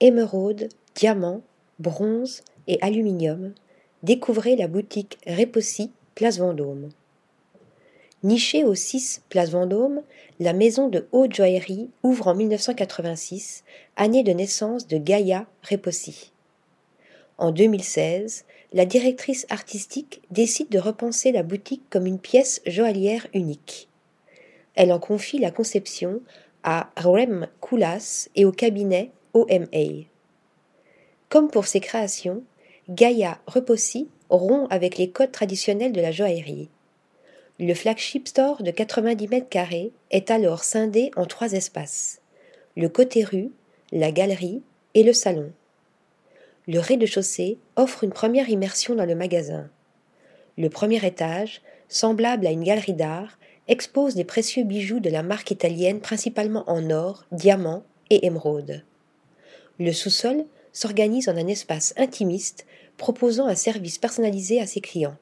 émeraude, diamant, bronze et aluminium, découvrez la boutique Repossi, place Vendôme. Nichée au 6 place Vendôme, la maison de haute joaillerie ouvre en 1986, année de naissance de Gaïa Repossi. En 2016, la directrice artistique décide de repenser la boutique comme une pièce joaillière unique. Elle en confie la conception à Rem Koulas et au cabinet Comme pour ses créations, Gaïa Repossi rompt avec les codes traditionnels de la joaillerie. Le flagship store de 90 mètres carrés est alors scindé en trois espaces le côté rue, la galerie et le salon. Le rez-de-chaussée offre une première immersion dans le magasin. Le premier étage, semblable à une galerie d'art, expose des précieux bijoux de la marque italienne principalement en or, diamant et émeraude. Le sous-sol s'organise en un espace intimiste proposant un service personnalisé à ses clients.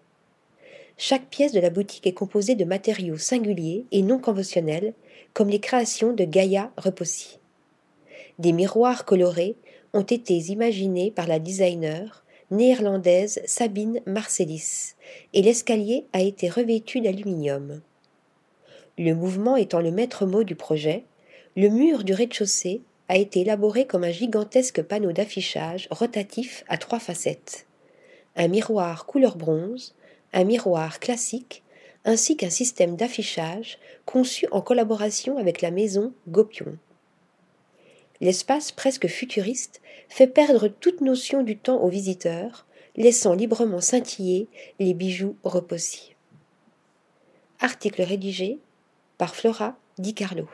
Chaque pièce de la boutique est composée de matériaux singuliers et non conventionnels, comme les créations de Gaïa Repossi. Des miroirs colorés ont été imaginés par la designer néerlandaise Sabine Marcelis, et l'escalier a été revêtu d'aluminium. Le mouvement étant le maître mot du projet, le mur du rez-de-chaussée a été élaboré comme un gigantesque panneau d'affichage rotatif à trois facettes. Un miroir couleur bronze, un miroir classique, ainsi qu'un système d'affichage conçu en collaboration avec la maison Gopion. L'espace presque futuriste fait perdre toute notion du temps aux visiteurs, laissant librement scintiller les bijoux reposés. Article rédigé par Flora Di Carlo.